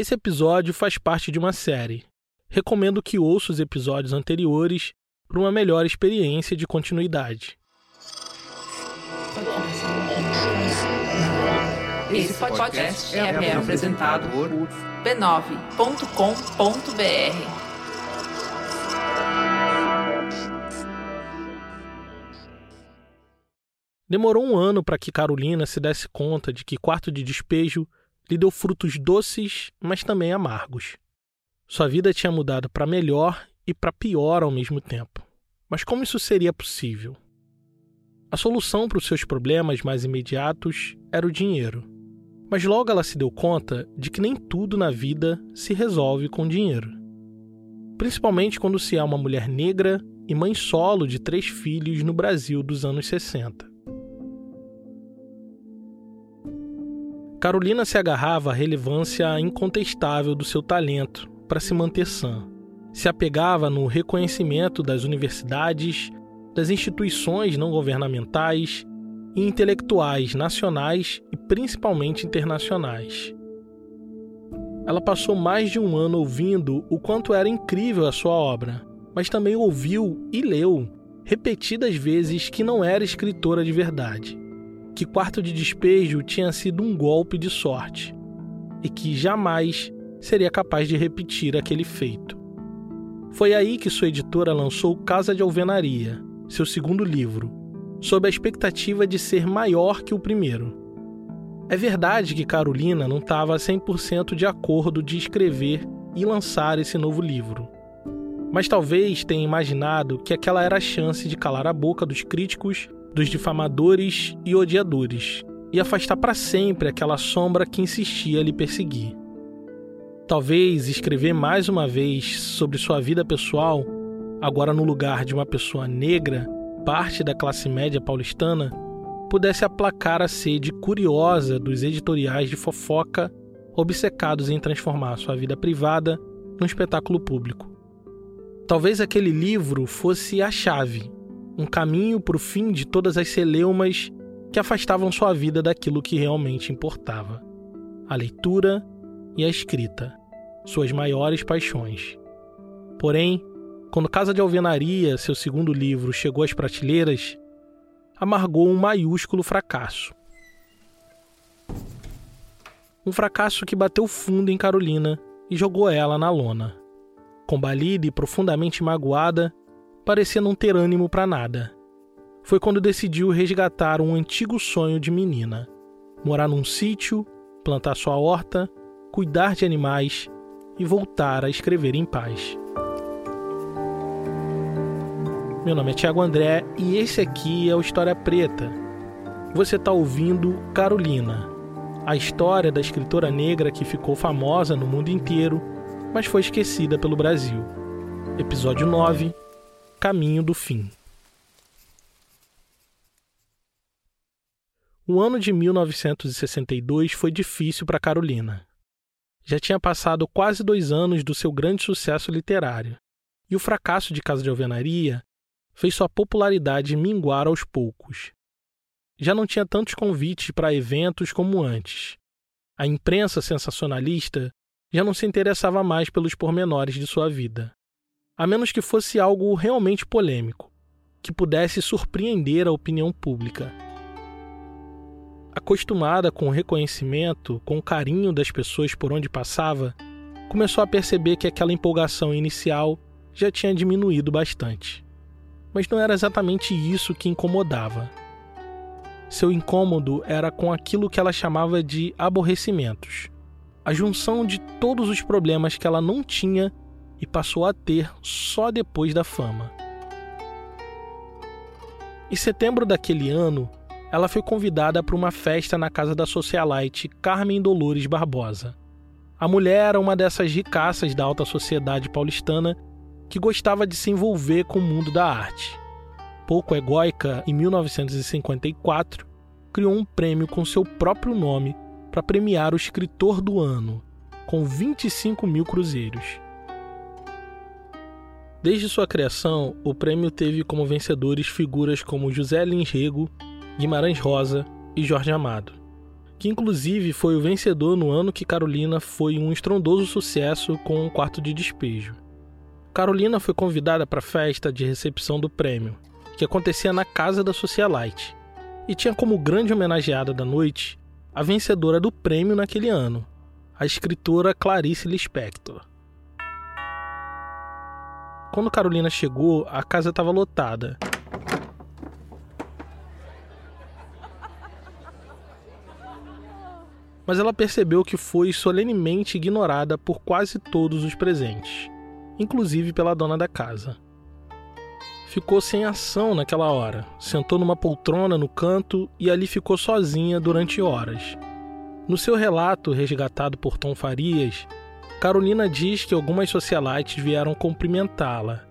Esse episódio faz parte de uma série. Recomendo que ouça os episódios anteriores para uma melhor experiência de continuidade. Esse podcast é, é apresentado por b9.com.br. Demorou um ano para que Carolina se desse conta de que quarto de despejo lhe deu frutos doces, mas também amargos. Sua vida tinha mudado para melhor e para pior ao mesmo tempo. Mas como isso seria possível? A solução para os seus problemas mais imediatos era o dinheiro. Mas logo ela se deu conta de que nem tudo na vida se resolve com dinheiro. Principalmente quando se é uma mulher negra e mãe solo de três filhos no Brasil dos anos 60. Carolina se agarrava à relevância incontestável do seu talento para se manter sã. Se apegava no reconhecimento das universidades, das instituições não governamentais e intelectuais nacionais e principalmente internacionais. Ela passou mais de um ano ouvindo o quanto era incrível a sua obra, mas também ouviu e leu repetidas vezes que não era escritora de verdade que quarto de despejo tinha sido um golpe de sorte e que jamais seria capaz de repetir aquele feito. Foi aí que sua editora lançou Casa de Alvenaria, seu segundo livro, sob a expectativa de ser maior que o primeiro. É verdade que Carolina não estava 100% de acordo de escrever e lançar esse novo livro. Mas talvez tenha imaginado que aquela era a chance de calar a boca dos críticos dos difamadores e odiadores, e afastar para sempre aquela sombra que insistia a lhe perseguir. Talvez escrever mais uma vez sobre sua vida pessoal, agora no lugar de uma pessoa negra, parte da classe média paulistana, pudesse aplacar a sede curiosa dos editoriais de fofoca obcecados em transformar sua vida privada num espetáculo público. Talvez aquele livro fosse a chave um caminho para o fim de todas as celeumas que afastavam sua vida daquilo que realmente importava: a leitura e a escrita, suas maiores paixões. Porém, quando Casa de Alvenaria, seu segundo livro, chegou às prateleiras, amargou um maiúsculo fracasso. Um fracasso que bateu fundo em Carolina e jogou ela na lona. Combalida e profundamente magoada, parecia não ter ânimo para nada. Foi quando decidiu resgatar um antigo sonho de menina: morar num sítio, plantar sua horta, cuidar de animais e voltar a escrever em paz. Meu nome é Tiago André e esse aqui é o História Preta. Você está ouvindo Carolina, a história da escritora negra que ficou famosa no mundo inteiro, mas foi esquecida pelo Brasil. Episódio 9 Caminho do Fim. O ano de 1962 foi difícil para Carolina. Já tinha passado quase dois anos do seu grande sucesso literário, e o fracasso de Casa de Alvenaria fez sua popularidade minguar aos poucos. Já não tinha tantos convites para eventos como antes. A imprensa sensacionalista já não se interessava mais pelos pormenores de sua vida a menos que fosse algo realmente polêmico, que pudesse surpreender a opinião pública. Acostumada com o reconhecimento, com o carinho das pessoas por onde passava, começou a perceber que aquela empolgação inicial já tinha diminuído bastante. Mas não era exatamente isso que incomodava. Seu incômodo era com aquilo que ela chamava de aborrecimentos a junção de todos os problemas que ela não tinha e passou a ter só depois da fama. Em setembro daquele ano, ela foi convidada para uma festa na casa da socialite Carmen Dolores Barbosa. A mulher era uma dessas ricaças da alta sociedade paulistana que gostava de se envolver com o mundo da arte. Pouco egóica, em 1954, criou um prêmio com seu próprio nome para premiar o escritor do ano, com 25 mil cruzeiros. Desde sua criação, o prêmio teve como vencedores figuras como José Lins Rego, Guimarães Rosa e Jorge Amado. que inclusive foi o vencedor no ano que Carolina foi um estrondoso sucesso com um quarto de despejo. Carolina foi convidada para a festa de recepção do prêmio, que acontecia na casa da Socialite, e tinha como grande homenageada da noite a vencedora do prêmio naquele ano, a escritora Clarice Lispector. Quando Carolina chegou, a casa estava lotada mas ela percebeu que foi solenemente ignorada por quase todos os presentes, inclusive pela dona da casa. Ficou sem ação naquela hora, sentou numa poltrona no canto e ali ficou sozinha durante horas. No seu relato, resgatado por Tom Farias, Carolina diz que algumas socialites vieram cumprimentá-la,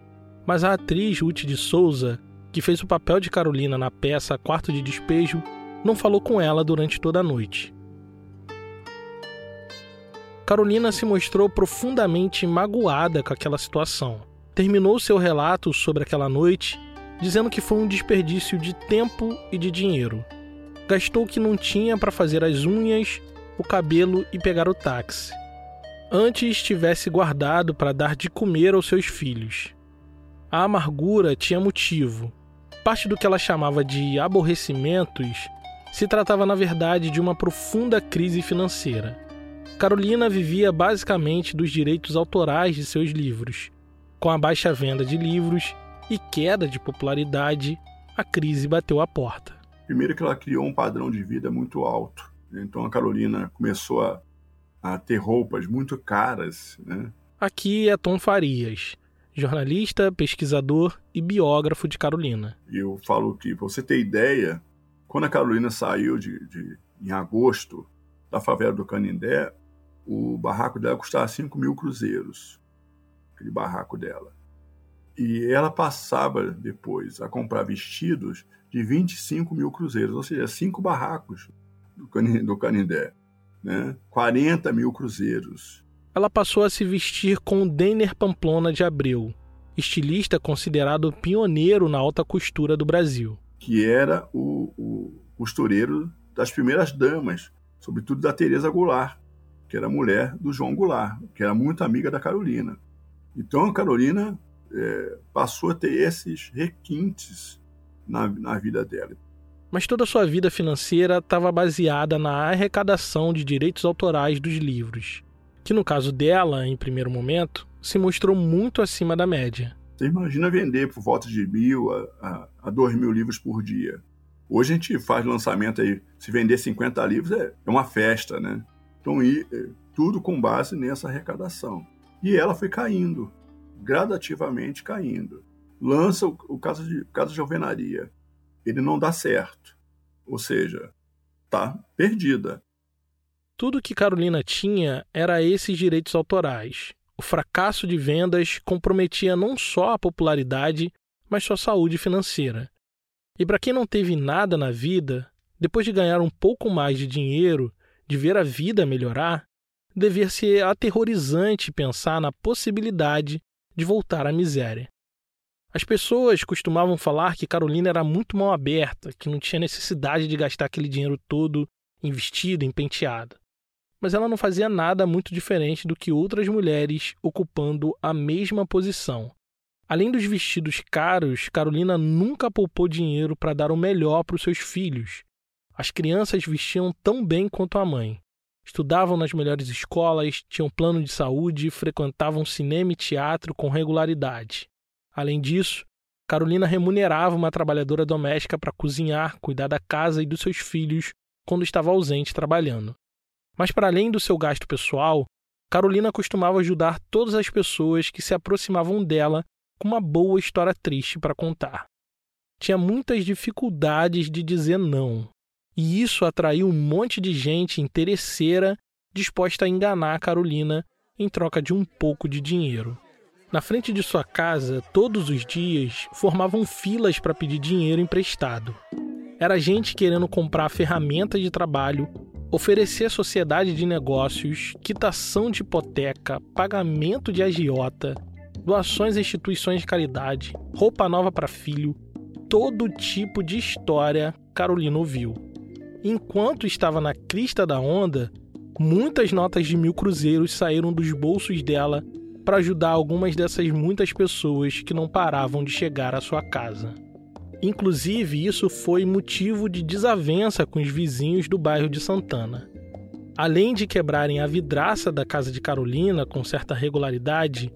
mas a atriz Ruth de Souza, que fez o papel de Carolina na peça Quarto de Despejo, não falou com ela durante toda a noite. Carolina se mostrou profundamente magoada com aquela situação. Terminou seu relato sobre aquela noite dizendo que foi um desperdício de tempo e de dinheiro. Gastou o que não tinha para fazer as unhas, o cabelo e pegar o táxi. Antes tivesse guardado para dar de comer aos seus filhos. A amargura tinha motivo. Parte do que ela chamava de aborrecimentos se tratava, na verdade, de uma profunda crise financeira. Carolina vivia basicamente dos direitos autorais de seus livros. Com a baixa venda de livros e queda de popularidade, a crise bateu à porta. Primeiro que ela criou um padrão de vida muito alto. Então a Carolina começou a, a ter roupas muito caras. Né? Aqui é Tom Farias, jornalista, pesquisador e biógrafo de Carolina. Eu falo que, para você ter ideia, quando a Carolina saiu de, de, em agosto da favela do Canindé, o barraco dela custava 5 mil cruzeiros, aquele barraco dela. E ela passava depois a comprar vestidos de 25 mil cruzeiros, ou seja, cinco barracos do Canindé, né? 40 mil cruzeiros. Ela passou a se vestir com o Denner Pamplona de Abreu, estilista considerado pioneiro na alta costura do Brasil. Que era o, o costureiro das primeiras damas, sobretudo da Teresa Goulart que era mulher do João Goulart, que era muito amiga da Carolina. Então a Carolina é, passou a ter esses requintes na, na vida dela. Mas toda sua vida financeira estava baseada na arrecadação de direitos autorais dos livros, que no caso dela, em primeiro momento, se mostrou muito acima da média. Você imagina vender por volta de mil a, a, a dois mil livros por dia. Hoje a gente faz lançamento aí, se vender 50 livros é, é uma festa, né? Então, e, eh, tudo com base nessa arrecadação. E ela foi caindo, gradativamente caindo. Lança o, o caso, de, caso de alvenaria. Ele não dá certo. Ou seja, está perdida. Tudo que Carolina tinha era esses direitos autorais. O fracasso de vendas comprometia não só a popularidade, mas sua saúde financeira. E para quem não teve nada na vida, depois de ganhar um pouco mais de dinheiro, de ver a vida melhorar, devia ser aterrorizante pensar na possibilidade de voltar à miséria. As pessoas costumavam falar que Carolina era muito mal aberta, que não tinha necessidade de gastar aquele dinheiro todo investido em penteada. Mas ela não fazia nada muito diferente do que outras mulheres ocupando a mesma posição. Além dos vestidos caros, Carolina nunca poupou dinheiro para dar o melhor para os seus filhos, as crianças vestiam tão bem quanto a mãe. Estudavam nas melhores escolas, tinham plano de saúde, frequentavam cinema e teatro com regularidade. Além disso, Carolina remunerava uma trabalhadora doméstica para cozinhar, cuidar da casa e dos seus filhos quando estava ausente trabalhando. Mas, para além do seu gasto pessoal, Carolina costumava ajudar todas as pessoas que se aproximavam dela com uma boa história triste para contar. Tinha muitas dificuldades de dizer não, e isso atraiu um monte de gente interesseira disposta a enganar a Carolina em troca de um pouco de dinheiro. Na frente de sua casa, todos os dias, formavam filas para pedir dinheiro emprestado. Era gente querendo comprar ferramenta de trabalho, oferecer sociedade de negócios, quitação de hipoteca, pagamento de agiota, doações a instituições de caridade, roupa nova para filho, todo tipo de história Carolina ouviu. Enquanto estava na crista da onda, muitas notas de mil cruzeiros saíram dos bolsos dela para ajudar algumas dessas muitas pessoas que não paravam de chegar à sua casa. Inclusive, isso foi motivo de desavença com os vizinhos do bairro de Santana. Além de quebrarem a vidraça da casa de Carolina com certa regularidade,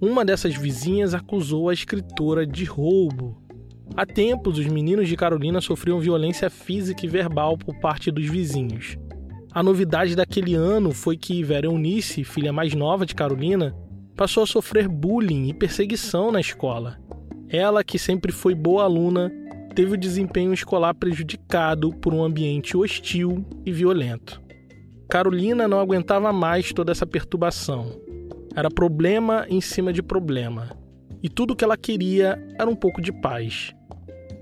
uma dessas vizinhas acusou a escritora de roubo. Há tempos, os meninos de Carolina sofriam violência física e verbal por parte dos vizinhos. A novidade daquele ano foi que Vera Eunice, filha mais nova de Carolina, passou a sofrer bullying e perseguição na escola. Ela, que sempre foi boa aluna, teve o desempenho escolar prejudicado por um ambiente hostil e violento. Carolina não aguentava mais toda essa perturbação. Era problema em cima de problema. E tudo que ela queria era um pouco de paz.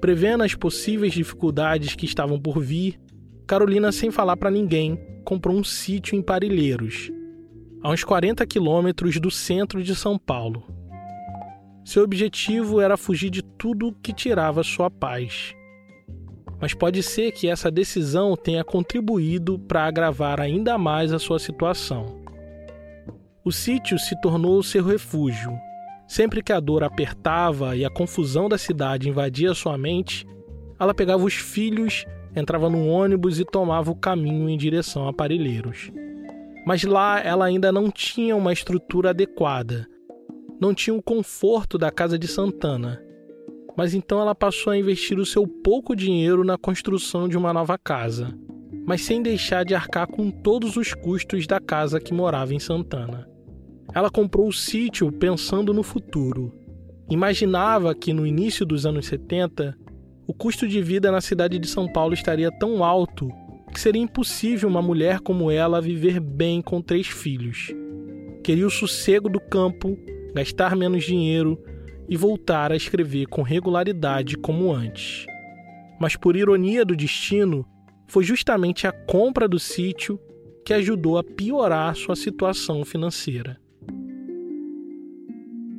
Prevendo as possíveis dificuldades que estavam por vir, Carolina, sem falar para ninguém, comprou um sítio em Parilheiros, a uns 40 quilômetros do centro de São Paulo. Seu objetivo era fugir de tudo que tirava sua paz mas pode ser que essa decisão tenha contribuído para agravar ainda mais a sua situação. O sítio se tornou seu refúgio. Sempre que a dor apertava e a confusão da cidade invadia sua mente, ela pegava os filhos, entrava no ônibus e tomava o caminho em direção a Parelheiros. Mas lá ela ainda não tinha uma estrutura adequada, não tinha o conforto da casa de Santana mas então ela passou a investir o seu pouco dinheiro na construção de uma nova casa, mas sem deixar de arcar com todos os custos da casa que morava em Santana. Ela comprou o sítio pensando no futuro. Imaginava que no início dos anos 70, o custo de vida na cidade de São Paulo estaria tão alto que seria impossível uma mulher como ela viver bem com três filhos. Queria o sossego do campo, gastar menos dinheiro e voltar a escrever com regularidade como antes. Mas, por ironia do destino, foi justamente a compra do sítio que ajudou a piorar sua situação financeira.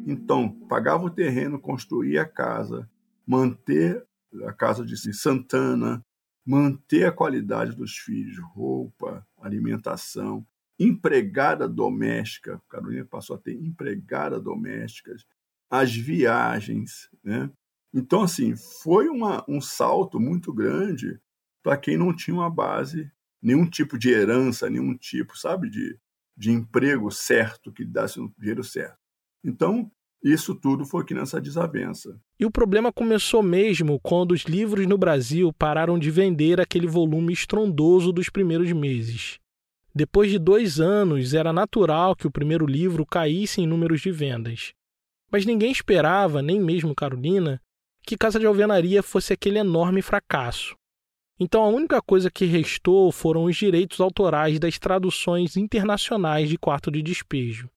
Então, pagava o terreno, construía a casa, manter a casa de Santana, manter a qualidade dos filhos, roupa, alimentação, empregada doméstica. Carolina passou a ter empregada domésticas, as viagens. Né? Então, assim, foi uma, um salto muito grande para quem não tinha uma base, nenhum tipo de herança, nenhum tipo, sabe, de, de emprego certo que desse um dinheiro certo. Então, isso tudo foi aqui nessa desavença. E o problema começou mesmo quando os livros no Brasil pararam de vender aquele volume estrondoso dos primeiros meses. Depois de dois anos, era natural que o primeiro livro caísse em números de vendas. Mas ninguém esperava, nem mesmo Carolina, que Casa de Alvenaria fosse aquele enorme fracasso. Então a única coisa que restou foram os direitos autorais das traduções internacionais de Quarto de Despejo.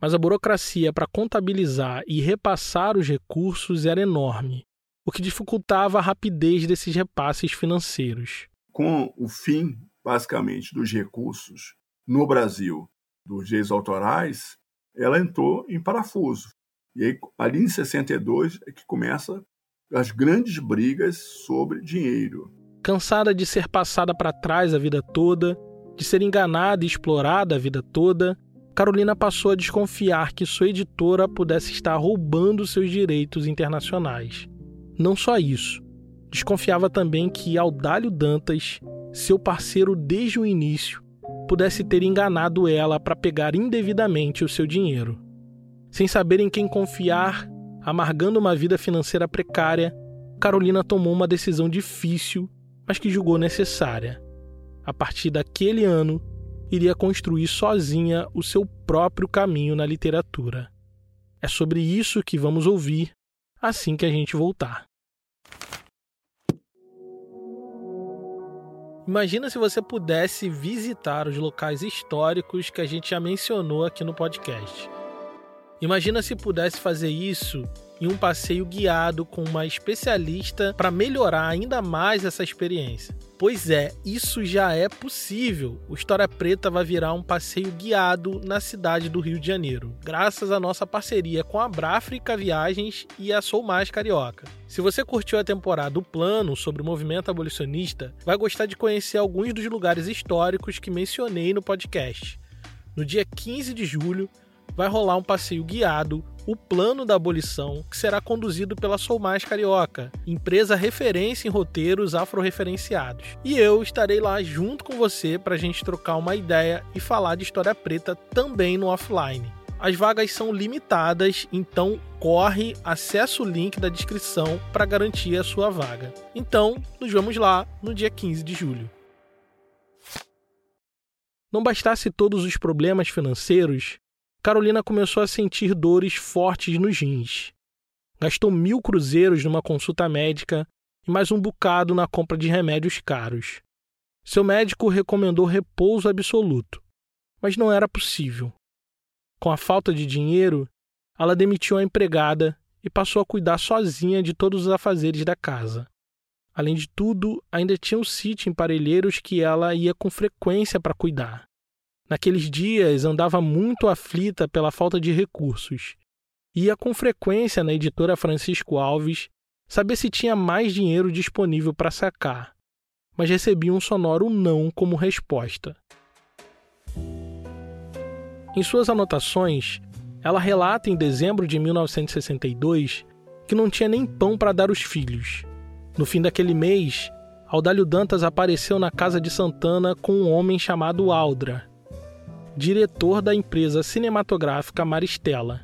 Mas a burocracia para contabilizar e repassar os recursos era enorme, o que dificultava a rapidez desses repasses financeiros. Com o fim, basicamente, dos recursos no Brasil dos direitos autorais, ela entrou em parafuso. E aí, ali em 62 é que começa as grandes brigas sobre dinheiro. Cansada de ser passada para trás a vida toda, de ser enganada e explorada a vida toda, Carolina passou a desconfiar que sua editora pudesse estar roubando seus direitos internacionais. Não só isso, desconfiava também que Audálio Dantas, seu parceiro desde o início, pudesse ter enganado ela para pegar indevidamente o seu dinheiro. Sem saber em quem confiar, amargando uma vida financeira precária, Carolina tomou uma decisão difícil, mas que julgou necessária. A partir daquele ano, iria construir sozinha o seu próprio caminho na literatura. É sobre isso que vamos ouvir assim que a gente voltar. Imagina se você pudesse visitar os locais históricos que a gente já mencionou aqui no podcast. Imagina se pudesse fazer isso em um passeio guiado com uma especialista para melhorar ainda mais essa experiência. Pois é, isso já é possível. O História Preta vai virar um passeio guiado na cidade do Rio de Janeiro, graças à nossa parceria com a Bráfrica Viagens e a Sou Mais Carioca. Se você curtiu a temporada do Plano sobre o movimento abolicionista, vai gostar de conhecer alguns dos lugares históricos que mencionei no podcast. No dia 15 de julho, vai rolar um passeio guiado, o Plano da Abolição, que será conduzido pela Sou Mais Carioca, empresa referência em roteiros afro-referenciados. E eu estarei lá junto com você para a gente trocar uma ideia e falar de história preta também no offline. As vagas são limitadas, então corre, acessa o link da descrição para garantir a sua vaga. Então, nos vemos lá no dia 15 de julho. Não bastasse todos os problemas financeiros, Carolina começou a sentir dores fortes nos rins. Gastou mil cruzeiros numa consulta médica e mais um bocado na compra de remédios caros. Seu médico recomendou repouso absoluto, mas não era possível. Com a falta de dinheiro, ela demitiu a empregada e passou a cuidar sozinha de todos os afazeres da casa. Além de tudo, ainda tinha um sítio em Parelheiros que ela ia com frequência para cuidar. Naqueles dias andava muito aflita pela falta de recursos. Ia com frequência na editora Francisco Alves saber se tinha mais dinheiro disponível para sacar, mas recebia um sonoro não como resposta. Em suas anotações, ela relata em dezembro de 1962 que não tinha nem pão para dar aos filhos. No fim daquele mês, Audálio Dantas apareceu na casa de Santana com um homem chamado Aldra, diretor da empresa cinematográfica Maristela.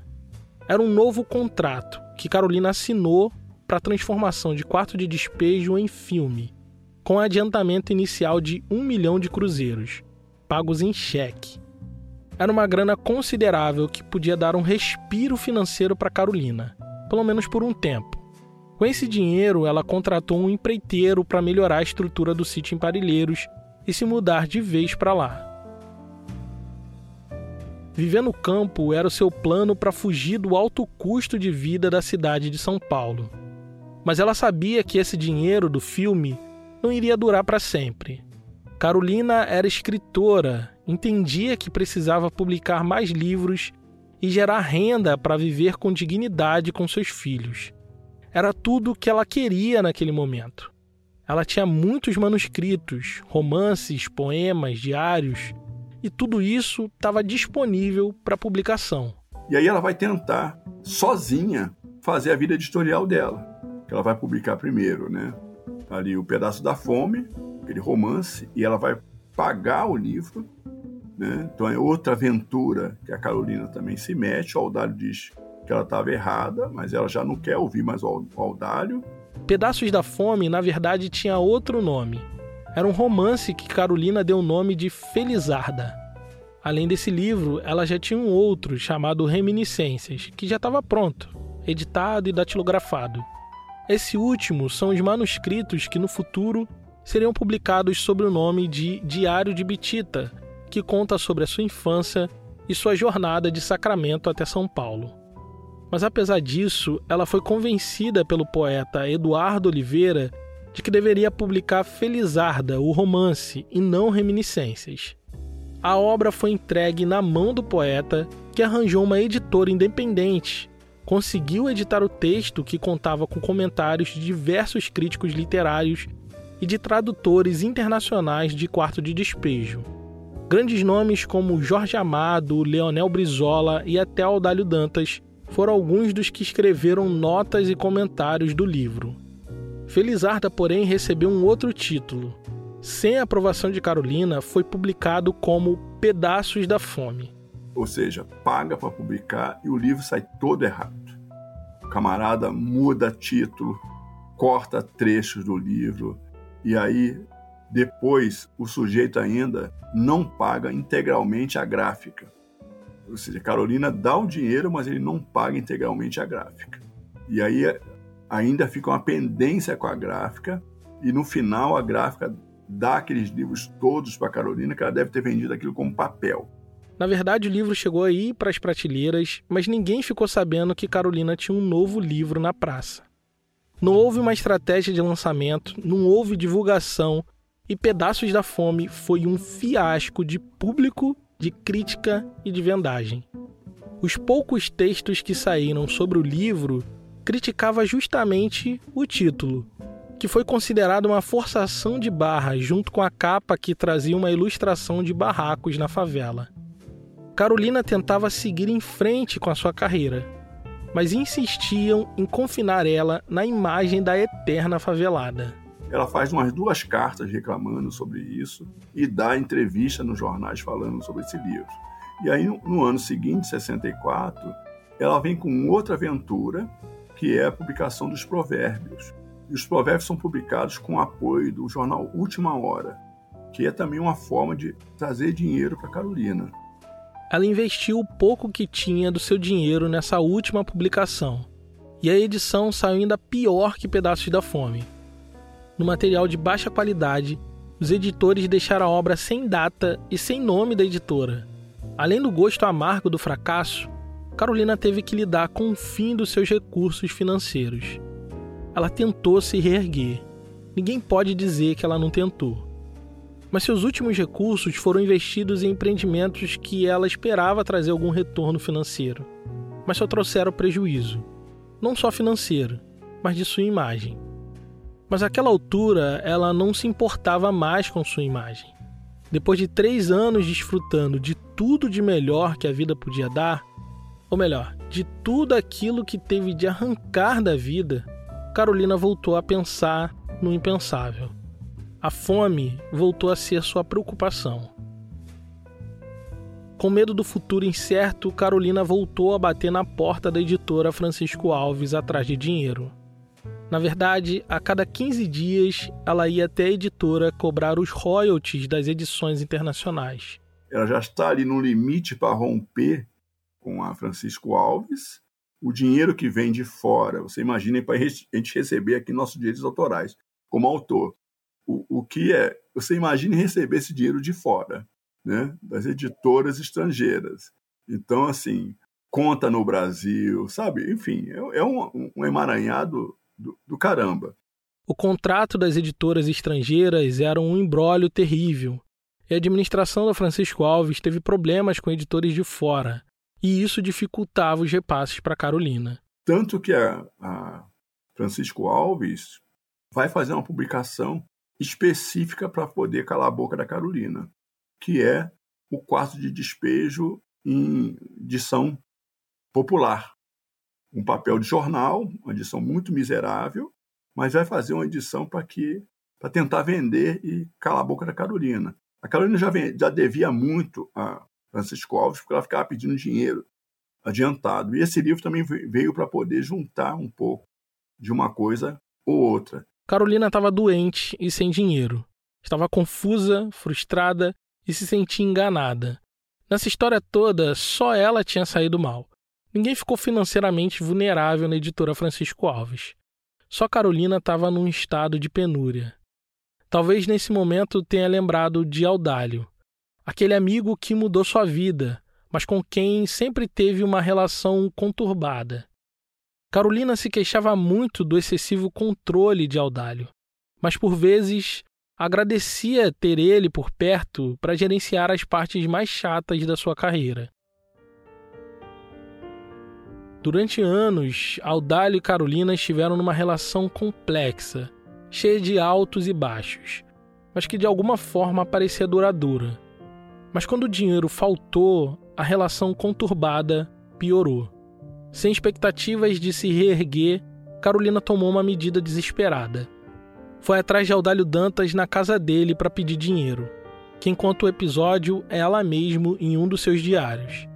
Era um novo contrato que Carolina assinou para a transformação de quarto de despejo em filme, com adiantamento inicial de um milhão de cruzeiros, pagos em cheque. Era uma grana considerável que podia dar um respiro financeiro para Carolina, pelo menos por um tempo. Com esse dinheiro, ela contratou um empreiteiro para melhorar a estrutura do sítio em Parilheiros e se mudar de vez para lá. Viver no campo era o seu plano para fugir do alto custo de vida da cidade de São Paulo. Mas ela sabia que esse dinheiro do filme não iria durar para sempre. Carolina era escritora, entendia que precisava publicar mais livros e gerar renda para viver com dignidade com seus filhos. Era tudo o que ela queria naquele momento. Ela tinha muitos manuscritos, romances, poemas, diários e tudo isso estava disponível para publicação. E aí ela vai tentar, sozinha, fazer a vida editorial dela, que ela vai publicar primeiro, né? Ali o Pedaço da Fome, aquele romance, e ela vai pagar o livro, né? Então é outra aventura que a Carolina também se mete. O Aldalho diz que ela estava errada, mas ela já não quer ouvir mais o Aldalho. Pedaços da Fome, na verdade, tinha outro nome era um romance que Carolina deu o nome de Felizarda. Além desse livro, ela já tinha um outro chamado Reminiscências, que já estava pronto, editado e datilografado. Esse último são os manuscritos que no futuro seriam publicados sob o nome de Diário de Bitita, que conta sobre a sua infância e sua jornada de Sacramento até São Paulo. Mas apesar disso, ela foi convencida pelo poeta Eduardo Oliveira de que deveria publicar Felizarda, o romance, e não Reminiscências. A obra foi entregue na mão do poeta, que arranjou uma editora independente. Conseguiu editar o texto que contava com comentários de diversos críticos literários e de tradutores internacionais de quarto de despejo. Grandes nomes como Jorge Amado, Leonel Brizola e até Audálio Dantas foram alguns dos que escreveram notas e comentários do livro. Felizarda, porém, recebeu um outro título. Sem a aprovação de Carolina, foi publicado como Pedaços da Fome. Ou seja, paga para publicar e o livro sai todo errado. O camarada muda título, corta trechos do livro e aí depois o sujeito ainda não paga integralmente a gráfica. Ou seja, Carolina dá o dinheiro, mas ele não paga integralmente a gráfica. E aí ainda fica uma pendência com a gráfica e no final a gráfica dá aqueles livros todos para Carolina que ela deve ter vendido aquilo como papel. Na verdade, o livro chegou aí para as prateleiras, mas ninguém ficou sabendo que Carolina tinha um novo livro na praça. Não houve uma estratégia de lançamento, não houve divulgação, e Pedaços da Fome foi um fiasco de público, de crítica e de vendagem. Os poucos textos que saíram sobre o livro criticava justamente o título, que foi considerado uma forçação de barra junto com a capa que trazia uma ilustração de barracos na favela. Carolina tentava seguir em frente com a sua carreira, mas insistiam em confinar ela na imagem da eterna favelada. Ela faz umas duas cartas reclamando sobre isso e dá entrevista nos jornais falando sobre esse livro. E aí, no ano seguinte, 64, ela vem com outra aventura, que é a publicação dos Provérbios. E os Provérbios são publicados com o apoio do jornal Última Hora, que é também uma forma de trazer dinheiro para Carolina ela investiu o pouco que tinha do seu dinheiro nessa última publicação, e a edição saiu ainda pior que Pedaços da Fome. No material de baixa qualidade, os editores deixaram a obra sem data e sem nome da editora. Além do gosto amargo do fracasso, Carolina teve que lidar com o fim dos seus recursos financeiros. Ela tentou se reerguer. Ninguém pode dizer que ela não tentou mas seus últimos recursos foram investidos em empreendimentos que ela esperava trazer algum retorno financeiro, mas só trouxeram prejuízo, não só financeiro, mas de sua imagem. Mas àquela altura ela não se importava mais com sua imagem. Depois de três anos desfrutando de tudo de melhor que a vida podia dar, ou melhor, de tudo aquilo que teve de arrancar da vida, Carolina voltou a pensar no impensável. A fome voltou a ser sua preocupação. Com medo do futuro incerto, Carolina voltou a bater na porta da editora Francisco Alves atrás de dinheiro. Na verdade, a cada 15 dias ela ia até a editora cobrar os royalties das edições internacionais. Ela já está ali no limite para romper com a Francisco Alves. O dinheiro que vem de fora, você imagina para a gente receber aqui nossos direitos autorais como autor o, o que é. Você imagine receber esse dinheiro de fora, né? das editoras estrangeiras. Então, assim, conta no Brasil, sabe? Enfim, é, é um, um emaranhado do, do caramba. O contrato das editoras estrangeiras era um embrólio terrível. E a administração da Francisco Alves teve problemas com editores de fora, e isso dificultava os repasses para Carolina. Tanto que a, a Francisco Alves vai fazer uma publicação específica para poder calar a boca da Carolina, que é o quarto de despejo em edição popular. Um papel de jornal, uma edição muito miserável, mas vai fazer uma edição para que para tentar vender e calar a boca da Carolina. A Carolina já, já devia muito a Francisco Alves, porque ela ficava pedindo dinheiro adiantado. E esse livro também veio para poder juntar um pouco de uma coisa ou outra. Carolina estava doente e sem dinheiro. Estava confusa, frustrada e se sentia enganada. Nessa história toda, só ela tinha saído mal. Ninguém ficou financeiramente vulnerável na editora Francisco Alves. Só Carolina estava num estado de penúria. Talvez nesse momento tenha lembrado de Audálio, aquele amigo que mudou sua vida, mas com quem sempre teve uma relação conturbada. Carolina se queixava muito do excessivo controle de Audálio, mas por vezes agradecia ter ele por perto para gerenciar as partes mais chatas da sua carreira. Durante anos, Audálio e Carolina estiveram numa relação complexa, cheia de altos e baixos, mas que de alguma forma parecia duradoura. Mas quando o dinheiro faltou, a relação conturbada piorou. Sem expectativas de se reerguer, Carolina tomou uma medida desesperada. Foi atrás de Audálio Dantas na casa dele para pedir dinheiro, Quem conta o episódio é ela mesmo em um dos seus diários.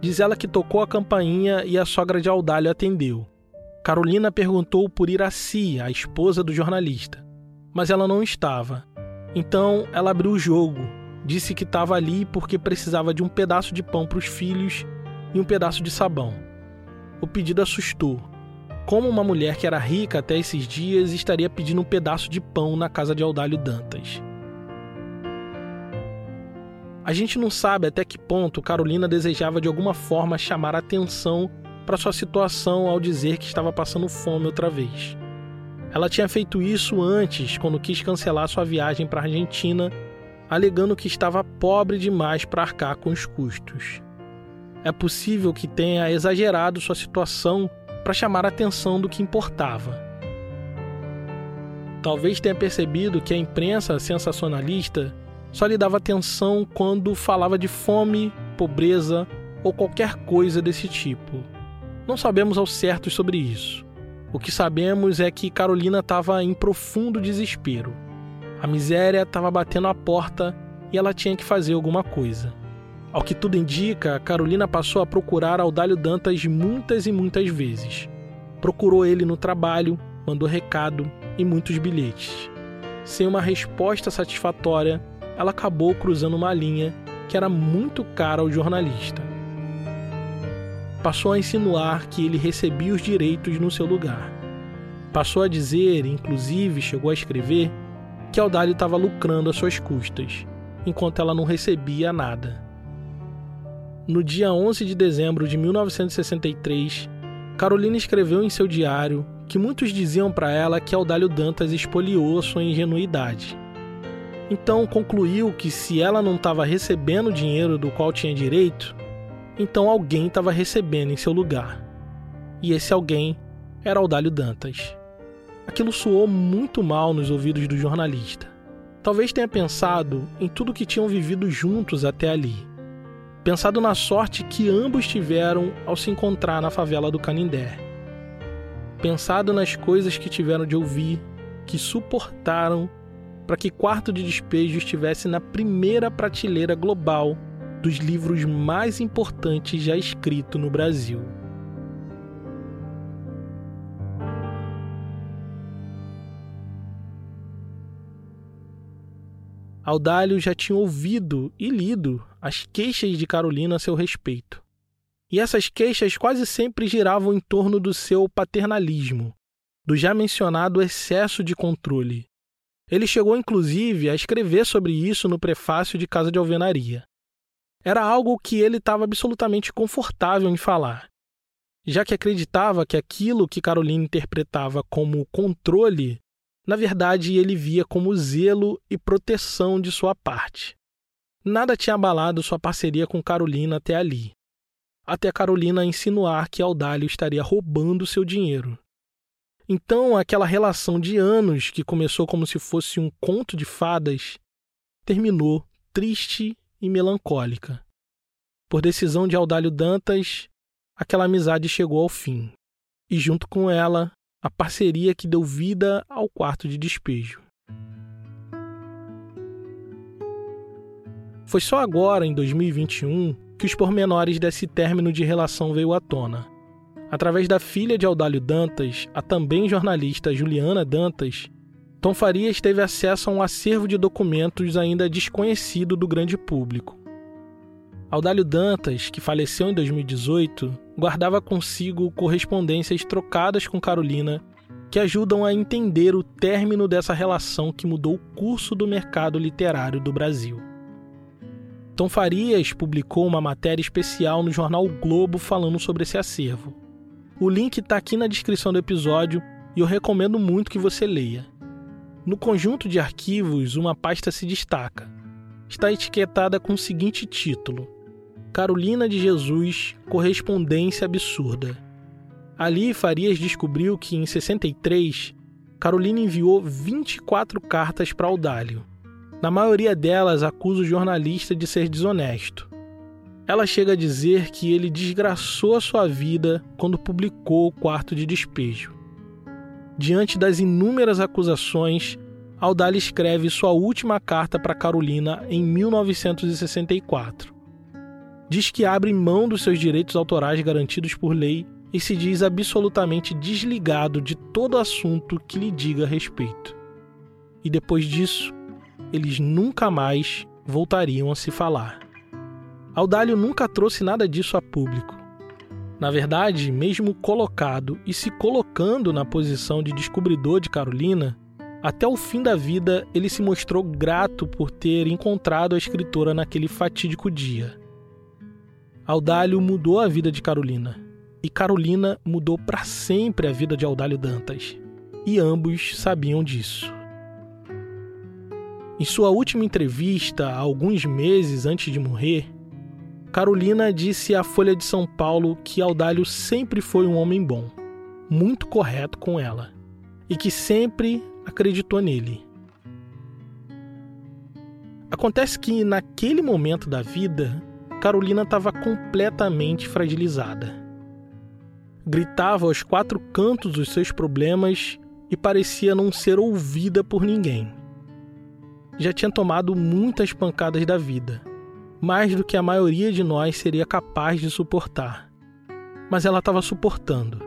Diz ela que tocou a campainha e a sogra de Audálio atendeu. Carolina perguntou por Iraci, a esposa do jornalista, mas ela não estava. Então ela abriu o jogo, disse que estava ali porque precisava de um pedaço de pão para os filhos e um pedaço de sabão. O pedido assustou. Como uma mulher que era rica até esses dias estaria pedindo um pedaço de pão na casa de Audálio Dantas? A gente não sabe até que ponto Carolina desejava de alguma forma chamar atenção para sua situação ao dizer que estava passando fome outra vez. Ela tinha feito isso antes, quando quis cancelar sua viagem para a Argentina, alegando que estava pobre demais para arcar com os custos. É possível que tenha exagerado sua situação para chamar a atenção do que importava. Talvez tenha percebido que a imprensa sensacionalista só lhe dava atenção quando falava de fome, pobreza ou qualquer coisa desse tipo. Não sabemos ao certo sobre isso. O que sabemos é que Carolina estava em profundo desespero. A miséria estava batendo a porta e ela tinha que fazer alguma coisa. Ao que tudo indica, Carolina passou a procurar Audálio Dantas muitas e muitas vezes. Procurou ele no trabalho, mandou recado e muitos bilhetes. Sem uma resposta satisfatória, ela acabou cruzando uma linha que era muito cara ao jornalista. Passou a insinuar que ele recebia os direitos no seu lugar. Passou a dizer, inclusive chegou a escrever, que Audálio estava lucrando às suas custas, enquanto ela não recebia nada. No dia 11 de dezembro de 1963, Carolina escreveu em seu diário que muitos diziam para ela que Audálio Dantas expoliou sua ingenuidade. Então concluiu que se ela não estava recebendo o dinheiro do qual tinha direito, então alguém estava recebendo em seu lugar. E esse alguém era Audálio Dantas. Aquilo soou muito mal nos ouvidos do jornalista. Talvez tenha pensado em tudo que tinham vivido juntos até ali pensado na sorte que ambos tiveram ao se encontrar na favela do Canindé. Pensado nas coisas que tiveram de ouvir, que suportaram para que Quarto de Despejo estivesse na primeira prateleira global dos livros mais importantes já escritos no Brasil. Audálio já tinha ouvido e lido as queixas de Carolina a seu respeito. E essas queixas quase sempre giravam em torno do seu paternalismo, do já mencionado excesso de controle. Ele chegou inclusive a escrever sobre isso no prefácio de Casa de Alvenaria. Era algo que ele estava absolutamente confortável em falar, já que acreditava que aquilo que Carolina interpretava como controle, na verdade ele via como zelo e proteção de sua parte. Nada tinha abalado sua parceria com Carolina até ali. Até Carolina insinuar que Audálio estaria roubando seu dinheiro. Então, aquela relação de anos que começou como se fosse um conto de fadas terminou triste e melancólica. Por decisão de Audálio Dantas, aquela amizade chegou ao fim, e junto com ela, a parceria que deu vida ao quarto de despejo. Foi só agora, em 2021, que os pormenores desse término de relação veio à tona. Através da filha de Audálio Dantas, a também jornalista Juliana Dantas, Tom Farias teve acesso a um acervo de documentos ainda desconhecido do grande público. Audálio Dantas, que faleceu em 2018, guardava consigo correspondências trocadas com Carolina que ajudam a entender o término dessa relação que mudou o curso do mercado literário do Brasil. Tom Farias publicou uma matéria especial no jornal o Globo falando sobre esse acervo. O link está aqui na descrição do episódio e eu recomendo muito que você leia. No conjunto de arquivos, uma pasta se destaca. Está etiquetada com o seguinte título: Carolina de Jesus, Correspondência Absurda. Ali, Farias descobriu que em 63, Carolina enviou 24 cartas para Audálio na maioria delas, acusa o jornalista de ser desonesto. Ela chega a dizer que ele desgraçou a sua vida quando publicou o quarto de despejo. Diante das inúmeras acusações, Aldali escreve sua última carta para Carolina em 1964. Diz que abre mão dos seus direitos autorais garantidos por lei e se diz absolutamente desligado de todo assunto que lhe diga respeito. E depois disso, eles nunca mais voltariam a se falar. Audálio nunca trouxe nada disso a público. Na verdade, mesmo colocado e se colocando na posição de descobridor de Carolina, Até o fim da vida, ele se mostrou grato por ter encontrado a escritora naquele fatídico dia. Audálio mudou a vida de Carolina, e Carolina mudou para sempre a vida de Audálio Dantas, e ambos sabiam disso. Em sua última entrevista, alguns meses antes de morrer, Carolina disse à Folha de São Paulo que Audálio sempre foi um homem bom, muito correto com ela, e que sempre acreditou nele. Acontece que naquele momento da vida, Carolina estava completamente fragilizada. Gritava aos quatro cantos os seus problemas e parecia não ser ouvida por ninguém. Já tinha tomado muitas pancadas da vida, mais do que a maioria de nós seria capaz de suportar. Mas ela estava suportando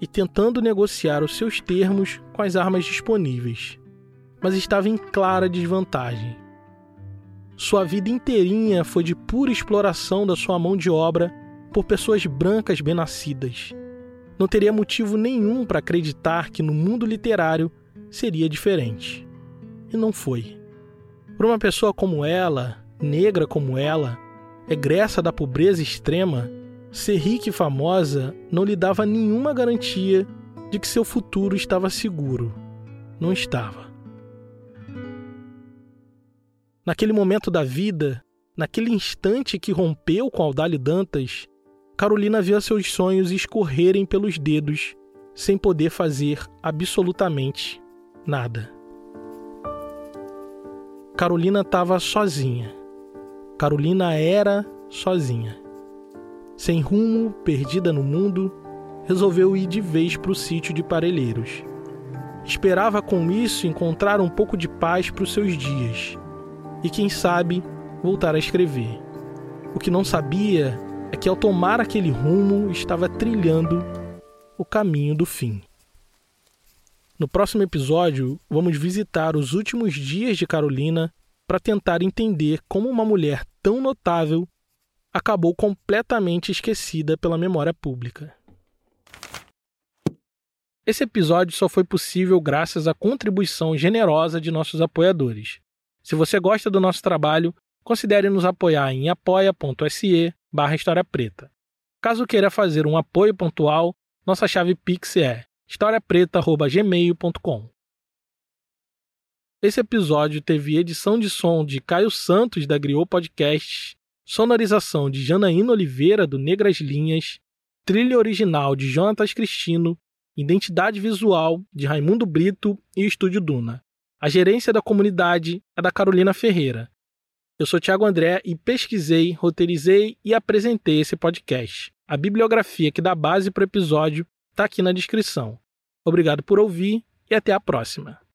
e tentando negociar os seus termos com as armas disponíveis, mas estava em clara desvantagem. Sua vida inteirinha foi de pura exploração da sua mão de obra por pessoas brancas bem-nascidas. Não teria motivo nenhum para acreditar que no mundo literário seria diferente. E não foi. Para uma pessoa como ela, negra como ela, egressa da pobreza extrema, ser rica e famosa não lhe dava nenhuma garantia de que seu futuro estava seguro. Não estava. Naquele momento da vida, naquele instante que rompeu com Audálio Dantas, Carolina via seus sonhos escorrerem pelos dedos sem poder fazer absolutamente nada. Carolina estava sozinha. Carolina era sozinha. Sem rumo, perdida no mundo, resolveu ir de vez para o sítio de Parelheiros. Esperava com isso encontrar um pouco de paz para os seus dias e, quem sabe, voltar a escrever. O que não sabia é que, ao tomar aquele rumo, estava trilhando o caminho do fim. No próximo episódio, vamos visitar os últimos dias de Carolina para tentar entender como uma mulher tão notável acabou completamente esquecida pela memória pública. Esse episódio só foi possível graças à contribuição generosa de nossos apoiadores. Se você gosta do nosso trabalho, considere nos apoiar em apoia.se barra História Preta. Caso queira fazer um apoio pontual, nossa chave Pix é historiapreta.gmail.com. Esse episódio teve edição de som de Caio Santos, da Griot Podcasts, sonorização de Janaína Oliveira, do Negras Linhas, trilha original de Jonatas Cristino, identidade visual de Raimundo Brito e Estúdio Duna. A gerência da comunidade é da Carolina Ferreira. Eu sou Tiago André e pesquisei, roteirizei e apresentei esse podcast. A bibliografia que dá base para o episódio está aqui na descrição. Obrigado por ouvir e até a próxima.